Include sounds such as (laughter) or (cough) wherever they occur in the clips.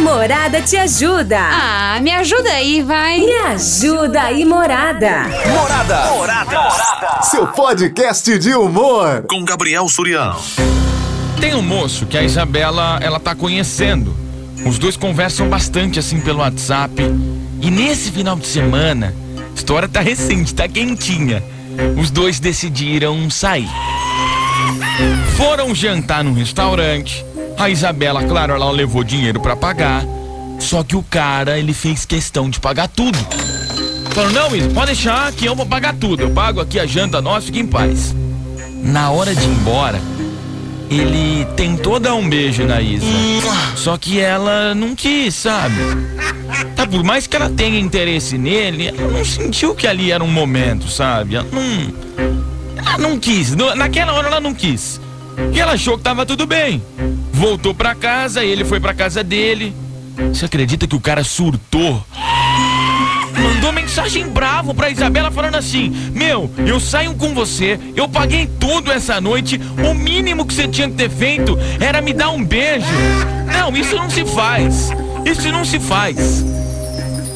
Morada te ajuda. Ah, me ajuda aí, vai. Me ajuda aí, Morada. Morada. Morada. Seu podcast de humor. Com Gabriel Surião. Tem um moço que a Isabela, ela tá conhecendo. Os dois conversam bastante assim pelo WhatsApp. E nesse final de semana, a história tá recente, tá quentinha. Os dois decidiram sair. Foram jantar num restaurante. A Isabela, claro, ela levou dinheiro para pagar. Só que o cara, ele fez questão de pagar tudo. Falou, não, Isa, pode deixar que eu vou pagar tudo. Eu pago aqui a janta nossa, fique em paz. Na hora de ir embora, ele tentou dar um beijo na Isa. Só que ela não quis, sabe? Tá, por mais que ela tenha interesse nele, ela não sentiu que ali era um momento, sabe? Ela não. Ela não quis. Naquela hora ela não quis. E ela achou que tava tudo bem. Voltou pra casa, ele foi pra casa dele. Você acredita que o cara surtou? Mandou mensagem bravo pra Isabela falando assim: Meu, eu saio com você, eu paguei tudo essa noite, o mínimo que você tinha que ter feito era me dar um beijo. Não, isso não se faz. Isso não se faz.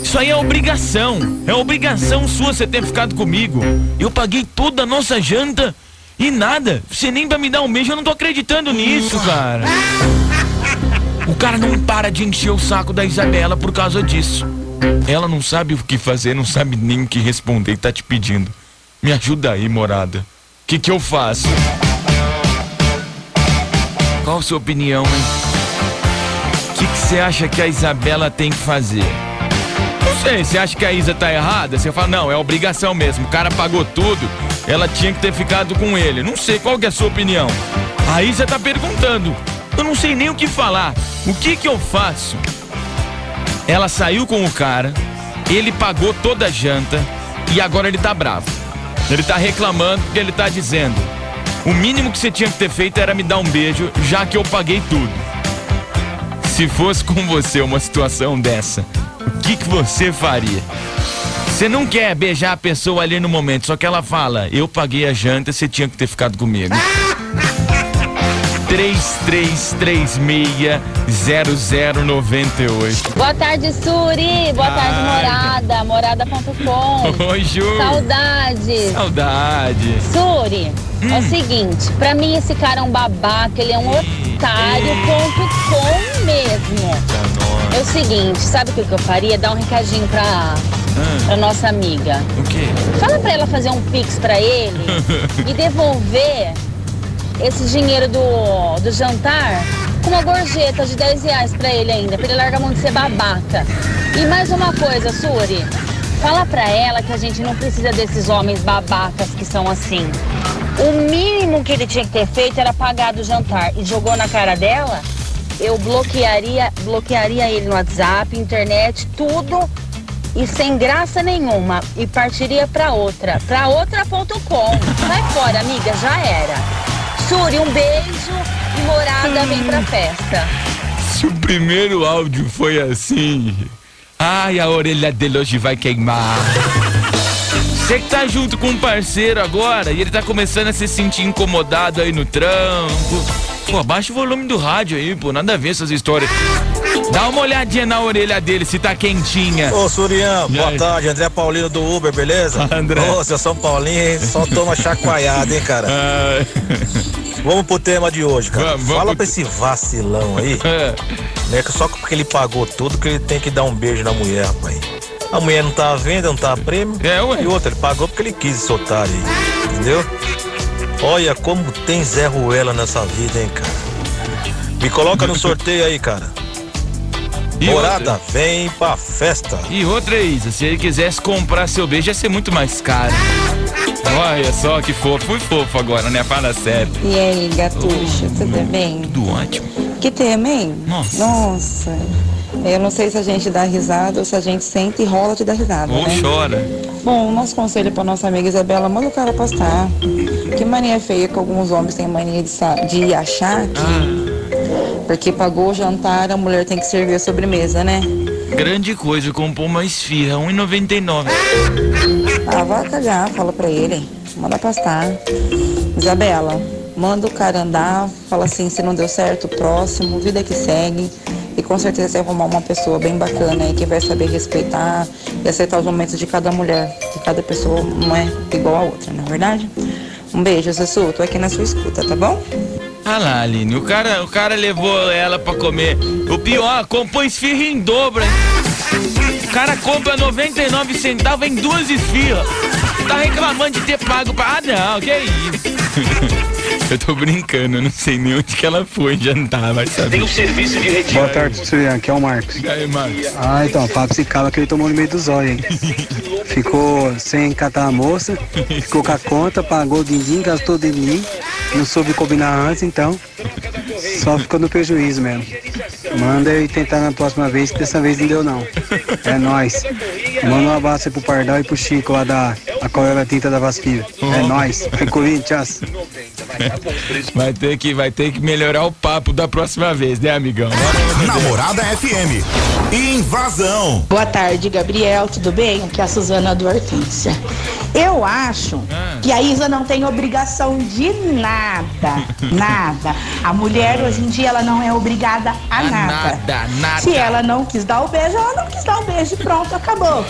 Isso aí é obrigação. É obrigação sua você ter ficado comigo. Eu paguei toda a nossa janta e nada. Você nem vai me dar um beijo, eu não tô acreditando nisso, cara. O cara não para de encher o saco da Isabela por causa disso. Ela não sabe o que fazer, não sabe nem o que responder e tá te pedindo. Me ajuda aí, morada. O que que eu faço? Qual a sua opinião, hein? O que você acha que a Isabela tem que fazer? Não sei, você acha que a Isa tá errada? Você fala, não, é obrigação mesmo. O cara pagou tudo, ela tinha que ter ficado com ele. Não sei, qual que é a sua opinião? A Isa tá perguntando. Eu não sei nem o que falar. O que que eu faço? Ela saiu com o cara, ele pagou toda a janta e agora ele tá bravo. Ele tá reclamando porque ele tá dizendo: o mínimo que você tinha que ter feito era me dar um beijo, já que eu paguei tudo. Se fosse com você uma situação dessa, o que, que você faria? Você não quer beijar a pessoa ali no momento, só que ela fala: eu paguei a janta, você tinha que ter ficado comigo. (laughs) 33360098. Boa tarde, Suri. Boa tarde, Morada. Morada.com. (laughs) Oi, Ju. Saudades. Saudade. Suri, é o seguinte, pra mim esse cara é um babaca, ele é um otário, ponto com mesmo. É o seguinte, sabe o que que eu faria? Dar um recadinho pra, pra nossa amiga. O quê? Fala pra ela fazer um pix pra ele (laughs) e devolver esse dinheiro do, do jantar com uma gorjeta de 10 reais pra ele ainda, pra ele largar a mão de ser babaca. E mais uma coisa, Suri, fala pra ela que a gente não precisa desses homens babacas que são assim. O mínimo que ele tinha que ter feito era pagar do jantar e jogou na cara dela, eu bloquearia, bloquearia ele no WhatsApp, internet, tudo e sem graça nenhuma e partiria pra outra, pra outra.com. Sai fora, amiga, já era. Suri, um beijo e morada vem pra festa. Se o primeiro áudio foi assim. Ai, a orelha dele hoje vai queimar. Você que tá junto com um parceiro agora e ele tá começando a se sentir incomodado aí no trampo. Pô, abaixa o volume do rádio aí, pô, nada a ver essas histórias. Dá uma olhadinha na orelha dele se tá quentinha. Ô, Surian, boa tarde. André Paulino do Uber, beleza? (laughs) André. Ô, seu São Paulinho, só toma (laughs) chacoalhada, hein, cara? Ah, Vamos pro tema de hoje, cara. Vamos, vamos Fala pro pra esse vacilão aí, (laughs) é. né? Que só porque ele pagou tudo que ele tem que dar um beijo na mulher, rapaz. A mulher não tá à venda, não tá a prêmio. É, ué. E outra, ele pagou porque ele quis esse otário aí, entendeu? Olha como tem Zé Ruela nessa vida, hein, cara. Me coloca no sorteio aí, cara. E Morada, outra- vem pra festa. E outra, Isa, se ele quisesse comprar seu beijo, ia ser muito mais caro. Olha só que fofo. Fui fofo agora, né? Fala sério. E aí, gatucho, tudo bem? Tudo ótimo. Que tema, hein? Nossa. Nossa. Eu não sei se a gente dá risada ou se a gente sente e rola de dar risada, Ou né? chora. Bom, nosso conselho pra nossa amiga Isabela, manda o cara postar. Que mania feia que alguns homens têm mania de, de achar que porque pagou o jantar, a mulher tem que servir a sobremesa, né? Grande coisa, comprou uma esfirra, 1,99. Ah, vai cagar, fala pra ele. Manda postar. Isabela, manda o cara andar, fala assim, se não deu certo, próximo, vida que segue. E com certeza você vai arrumar uma pessoa bem bacana aí que vai saber respeitar e aceitar os momentos de cada mulher. Que cada pessoa não é igual a outra, não é verdade? Um beijo, Sussu. Tô aqui na sua escuta, tá bom? Ah lá, Aline, o cara, o cara levou ela pra comer. O pior, compõe esfirra em dobro, hein? O cara compra 99 centavos em duas esfirras. Tá reclamando de ter pago pra. Ah, não, que isso? (laughs) Eu tô brincando, eu não sei nem onde que ela foi jantar, vai saber. Tem um serviço de retiro. Boa tarde, Surian. Aqui é o Marcos. E aí, Marcos? Ah, então, pra esse cara que ele tomou no meio do zóio, hein? Ficou sem catar a moça, ficou com a conta, pagou o din-din, gastou de mim, não soube combinar antes, então só ficou no prejuízo mesmo. Manda eu tentar na próxima vez, que dessa vez não deu não. É nóis. Manda um abraço aí pro Pardal e pro Chico lá da Aquarela Tinta da Vaspira. É nóis. É Corinthians. (laughs) Vai ter que, vai ter que melhorar o papo da próxima vez, né, amigão? Namorada FM. Invasão. Boa tarde, Gabriel. Tudo bem? Aqui é a Suzana do Hortência. Eu acho que a Isa não tem obrigação de nada. (laughs) Nada. A mulher hoje em dia ela não é obrigada a nada. Nada, nada. Se ela não quis dar o beijo, ela não quis dar o beijo e pronto, acabou.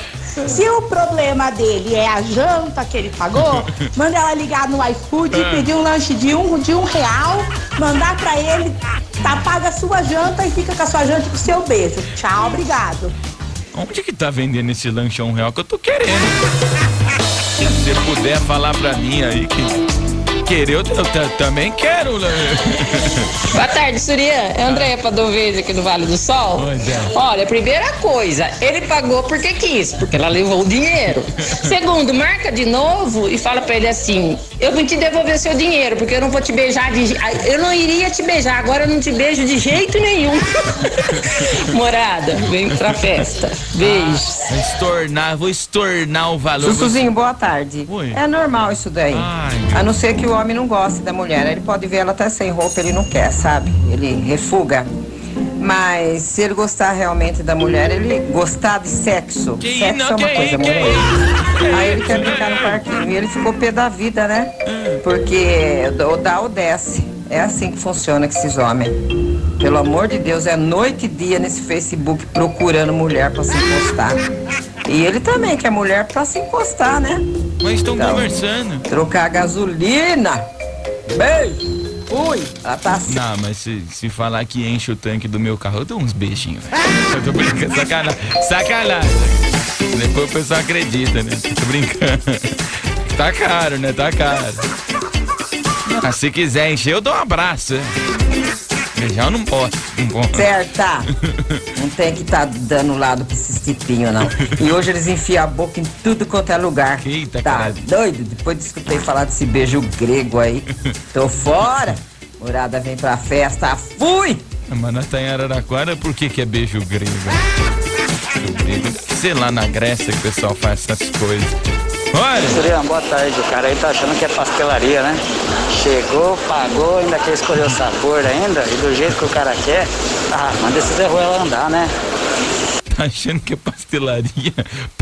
Se o problema dele é a janta que ele pagou, (laughs) manda ela ligar no iFood e pedir um lanche de um, de um real, mandar pra ele, tá paga a sua janta e fica com a sua janta e com o seu beijo. Tchau, obrigado. Onde que tá vendendo esse lanche a um real que eu tô querendo? Se você puder falar pra mim aí que. Querer, eu, eu ta- também quero. né? (laughs) Boa tarde, Surya. É Andréia Padovese aqui do Vale do Sol. Pois é. Olha, primeira coisa, ele pagou porque quis, porque ela levou o dinheiro. Segundo, marca de novo e fala pra ele assim: eu vou te devolver seu dinheiro, porque eu não vou te beijar de. Eu não iria te beijar, agora eu não te beijo de jeito nenhum. (laughs) Morada, vem pra festa. Beijo. Vou estornar, vou estornar o valor. Sussuzinho, boa tarde. Oi. É normal isso daí. Ai, a não ser que o homem não goste da mulher. Ele pode ver ela até sem roupa, ele não quer, sabe? Ele refuga. Mas se ele gostar realmente da mulher, ele gostar de sexo. Que sexo não, é uma coisa, que mulher. Aí ele quer brincar no parquinho. E ele ficou pé da vida, né? Porque ou dá ou desce. É assim que funciona com esses homens. Pelo amor de Deus, é noite e dia nesse Facebook procurando mulher pra se encostar. E ele também quer mulher pra se encostar, né? Mas estão Então. conversando. Trocar gasolina. Beijo. Fui. Ela tá assim. Não, mas se, se falar que enche o tanque do meu carro, eu dou uns beijinhos, velho. Eu tô brincando, sacanagem. Sacanagem. Depois o pessoal acredita, né? Tô brincando. Tá caro, né? Tá caro. Ah, se quiser encher, eu dou um abraço. Eu não posso. Não posso. Certa. Não tem que estar dando lado pra esses tipinhos, não. E hoje eles enfiam a boca em tudo quanto é lugar. Eita, tá caralho. doido? Depois de escutei falar desse beijo grego aí. Tô fora. Morada vem pra festa. Fui! Mas nós tá em Araraquara, por que que é beijo grego? Ser lá na Grécia que o pessoal faz essas coisas. Olha! Surian, boa tarde. O cara aí tá achando que é pastelaria, né? Chegou, pagou, ainda quer escolher o sabor ainda, e do jeito que o cara quer. Ah, manda esse Zé Ruela andar, né? Tá achando que é pastelaria?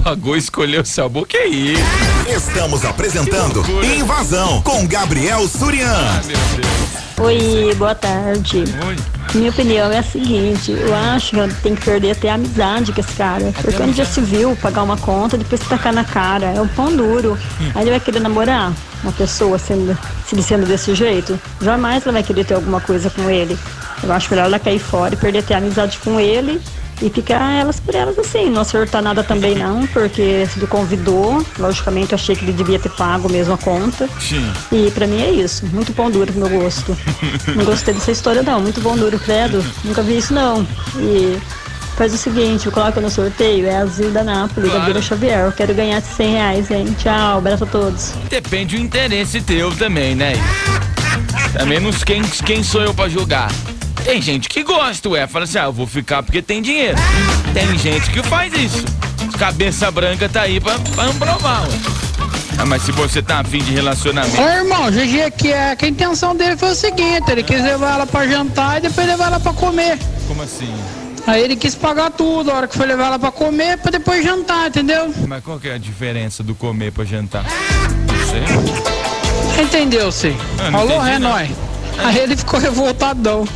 Pagou, escolheu o sabor? Que isso? Estamos apresentando Invasão com Gabriel Surian. Deus. Oi, boa tarde. Oi. Minha opinião é a seguinte, eu acho que tem que perder até a amizade com esse cara. Porque onde já se viu pagar uma conta, depois tacar na cara, é um pão duro. Aí ele vai querer namorar uma pessoa sendo, se ele sendo desse jeito. Jamais ela vai querer ter alguma coisa com ele. Eu acho melhor ela cair fora e perder até a amizade com ele e ficar elas por elas assim, não acertar nada também não, porque se ele convidou, logicamente eu achei que ele devia ter pago mesmo a conta. Sim. E pra mim é isso, muito pão duro pro meu gosto. (laughs) Não gostei dessa história não, muito pão duro, credo. Nunca vi isso não. E faz o seguinte, coloca no sorteio, é Azul da Nápoles, da Claro. Vila Xavier. Eu quero ganhar esses 100 reais, hein? Tchau, abraço a todos. Depende do interesse teu também, né? Também não quem, quem sou eu pra julgar. Tem gente que gosta, ué. Fala assim, ah, eu vou ficar porque tem dinheiro. Tem gente que faz isso. Cabeça branca tá aí pra, pra provar, ué. Ah, mas se você tá afim de relacionamento. Ô irmão, GG aqui é que a intenção dele foi o seguinte, ele quis levar ela pra jantar e depois levar ela pra comer. Como assim? Aí ele quis pagar tudo, a hora que foi levar ela pra comer, pra depois jantar, entendeu? Mas qual que é a diferença do comer pra jantar? Não sei. Entendeu, sim? Ah, Alô, é nóis. Aí ele ficou revoltadão.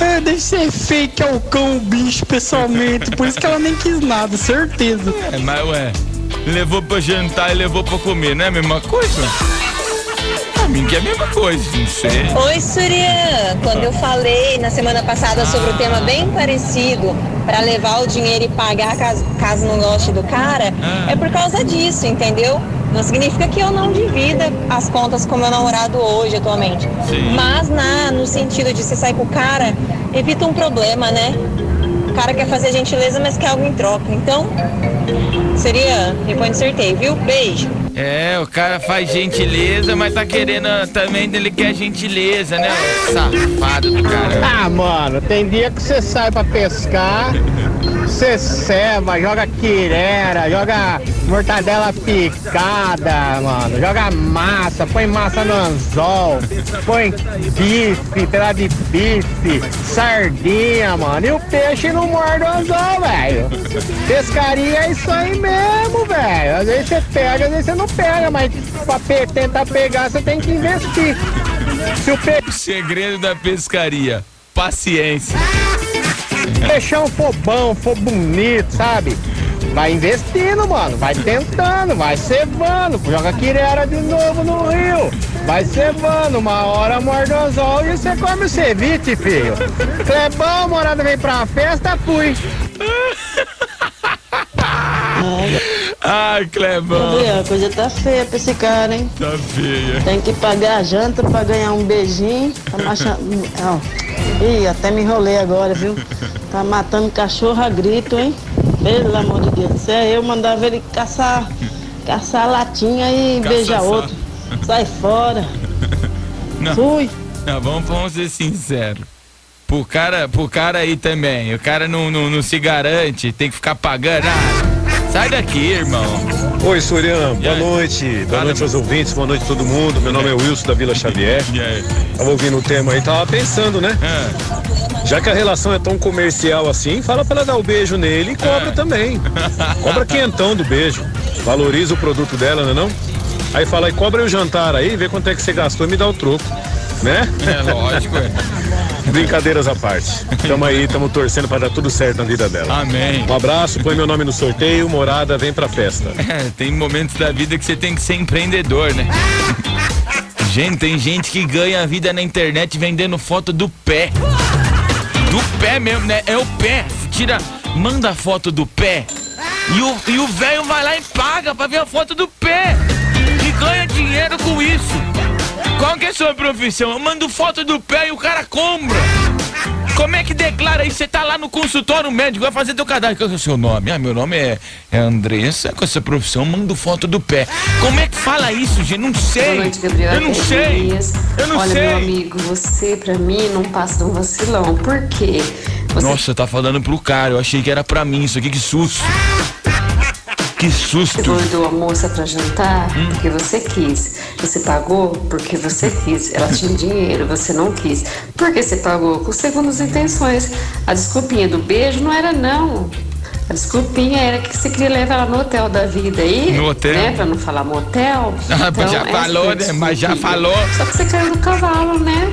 É, deve ser que é o cão, o bicho, pessoalmente. Por isso que ela nem quis nada, certeza. É, mas ué, levou pra jantar e levou pra comer, não é a mesma coisa? Pra mim que é a mesma coisa, não sei. Oi, Surya. Quando eu falei na semana passada sobre um tema bem parecido, pra levar o dinheiro e pagar caso, caso não goste do cara, é por causa disso, entendeu? Não significa que eu não divida as contas com meu namorado hoje, atualmente. Sim. Mas na, no sentido de você sair com o cara, evita um problema, né? O cara quer fazer gentileza, mas quer algo em troca. Então, seria, depois acertei, viu? Beijo. É, o cara faz gentileza, mas tá querendo também, ele quer gentileza, né? Safado do cara. Ah, mano, tem dia que você sai pra pescar, ceva, joga quirera, joga mortadela picada, mano, joga massa, põe massa no anzol, põe bife, pedaço de bife, sardinha, mano. E o peixe não morde o anzol, velho. Pescaria é isso aí mesmo, velho. Às vezes você pega, às vezes você não pega, mas pra pe- tentar pegar você tem que investir. Se o peixe O segredo da pescaria, paciência. Peixão for bom, for bonito, sabe? Vai investindo, mano. Vai tentando, vai cevando. Joga quirera de novo no rio. Vai cevando. Uma hora morde o anzol e você come o ceviche, filho. Clebão, morada vem pra festa, fui. (laughs) Ai, Clebão. A coisa tá feia pra esse cara, hein? Tá feia. Tem que pagar a janta pra ganhar um beijinho. Tá machando. Ih, até me enrolei agora, viu? Tá matando cachorro a grito, hein? Pelo amor de Deus. Se é eu, mandava ele caçar, caçar latinha e Caça beijar outro. Sai fora. (laughs) Não. Fui. Não, vamos, vamos ser sinceros. Pro cara, pro cara aí também, o cara não, não, não se garante, tem que ficar pagando. Ah, sai daqui, irmão. Oi, Surian, boa noite. Boa noite aos ouvintes, boa noite a todo mundo. Meu nome é Wilson da Vila Xavier. Tava ouvindo o tema aí, tava pensando, né? Já que a relação é tão comercial assim, fala pra ela dar o beijo nele e cobra também. (laughs) Cobra quentão do beijo. Valoriza o produto dela, não é não? Aí fala, aí cobra o jantar aí, vê quanto é que você gastou e me dá o troco. Né? É lógico. (laughs) Brincadeiras à parte. Tamo aí, tamo torcendo pra dar tudo certo na vida dela. Amém. Um abraço, põe meu nome no sorteio, morada, vem pra festa. (laughs) É, tem momentos da vida que você tem que ser empreendedor, né? (laughs) Gente, tem gente que ganha a vida na internet vendendo foto do pé. Do pé mesmo, né? É o pé. Tira, manda a foto do pé. E o e o velho vai lá e paga pra ver a foto do pé. Ganha dinheiro com isso. Qual que é a sua profissão? Eu mando foto do pé e o cara compra. Como é que declara isso? Você tá lá no consultório médico, vai fazer teu cadastro. Qual é o seu nome? Ah, meu nome é, é Andressa, com essa profissão, mando foto do pé. Como é que fala isso, gente? Não sei. Boa noite, Gabriel. Eu não sei. Eu não Olha, sei. meu amigo, você pra mim não passa de um vacilão. Por quê? Você Nossa, tá falando pro cara. Eu achei que era pra mim isso aqui. Que susto. Que susto. convidou a moça pra jantar Hum. porque você quis. Você pagou porque você quis. Ela tinha dinheiro, você não quis. Por que você pagou? Com segundas intenções. A desculpinha do beijo não era não. A desculpinha era que você queria levar ela no hotel da vida aí. No hotel? Né? Pra não falar motel. (laughs) Ah, Então, já falou, né? Mas já falou. Só que você caiu do cavalo, né?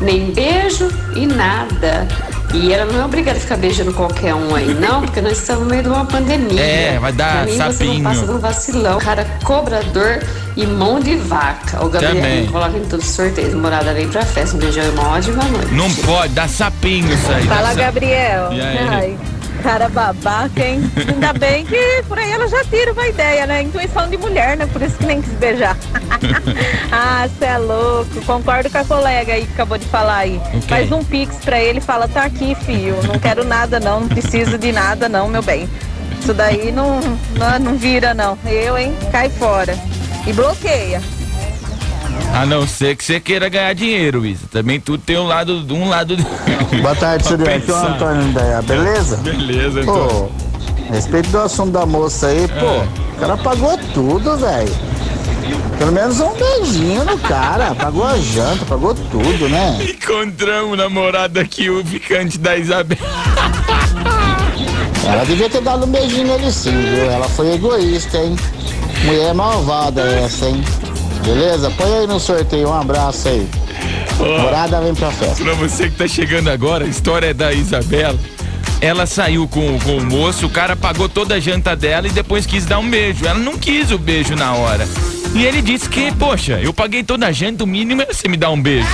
Nem beijo e nada. E ela não é obrigada a ficar beijando qualquer um aí, não, porque nós estamos no meio de uma pandemia. É, vai dar pra mim, Você sapinho. não passa de um vacilão. Cara cobrador e mão de vaca. O Gabriel Também. coloca em todos os sorteios. Morada vem pra festa. Um beijão e uma ótima noite. Não pode, dá sapinho isso aí. Fala, Gabriel. E aí? Ai, cara babaca, hein? Ainda bem que por aí ela já tira uma ideia, né? Intuição de mulher, né? Por isso que nem quis beijar. (laughs) ah, você é louco. Concordo com a colega aí que acabou de falar aí. Ok. Faz um pix pra ele e fala, tá aqui, filho. Não quero nada não, não preciso de nada não, meu bem. Isso daí não, não, não vira não. Eu, hein? Cai fora. E bloqueia. A não ser que você queira ganhar dinheiro, Isa. Também tudo tem um lado. Um lado Boa tarde, (laughs) Surian. Aqui é o. Antônio Daia, beleza? Beleza, Pô, Antônio. a respeito do assunto da moça aí, pô, o cara pagou tudo, velho. Pelo menos um beijinho no cara. Pagou a janta, pagou tudo, né? Encontramos o namorado aqui, o ficante da Isabel. Ela devia ter dado um beijinho nele sim, viu? Ela foi egoísta, hein? Mulher malvada essa, hein? Beleza? Põe aí no sorteio. Um abraço aí. Morada vem pra festa. Pra você que tá chegando agora, a história é da Isabela. Ela saiu com, com o moço, o cara pagou toda a janta dela e depois quis dar um beijo. Ela não quis o beijo na hora. E ele disse que, poxa, eu paguei toda a janta, o mínimo é você me dar um beijo.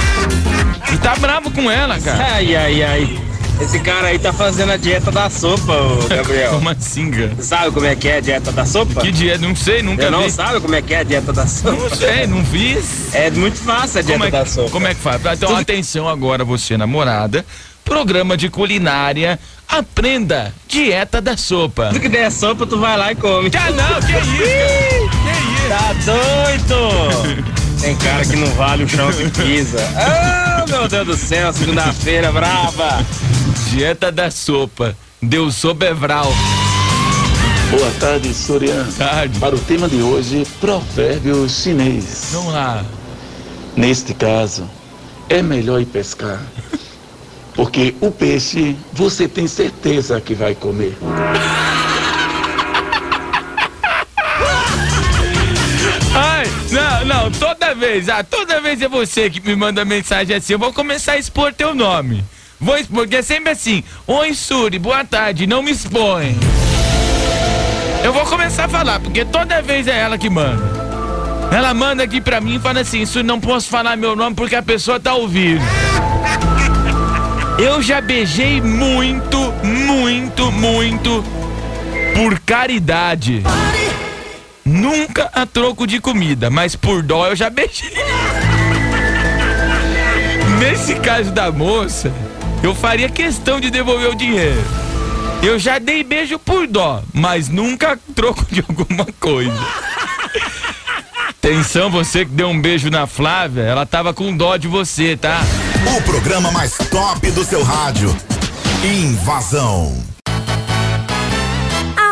E tá bravo com ela, cara. Ai, ai, ai. Esse cara aí tá fazendo a dieta da sopa, ô Gabriel. (laughs) Como assim, cara? Sabe como é que é a dieta da sopa? Que dieta? Não sei, nunca Eu não vi. sabe como é que é a dieta da sopa? Não sei, não fiz. É muito fácil a dieta é, da que- sopa. como é que faz? Então, atenção agora, você namorada. Programa de culinária. Aprenda dieta da sopa. Tudo que der sopa, tu vai lá e come. Ah, não, que isso? Tá doido? (laughs) Tem cara que não vale o chão que pisa. Ah, meu Deus do céu, segunda-feira brava. Dieta da sopa. Deu sopa Evral. Boa tarde, Sorian. Tarde. Para o tema de hoje, provérbio chinês. Vamos lá. Neste caso, é melhor ir pescar. Porque o peixe você tem certeza que vai comer. Ai, não, não, toda vez, ah, toda vez é você que me manda mensagem assim, eu vou começar a expor teu nome. Vou expor, porque é sempre assim, oi Suri, boa tarde, não me expõe. Eu vou começar a falar, porque toda vez é ela que manda. Ela manda aqui pra mim e fala assim, Suri, não posso falar meu nome porque a pessoa tá ouvindo. Eu já beijei muito, muito, muito por caridade. Nunca a troco de comida, mas por dó eu já beijei. Nesse caso da moça, eu faria questão de devolver o dinheiro. Eu já dei beijo por dó, mas nunca troco de alguma coisa. Atenção, você que deu um beijo na Flávia, ela tava com dó de você, tá? O programa mais top do seu rádio. Invasão.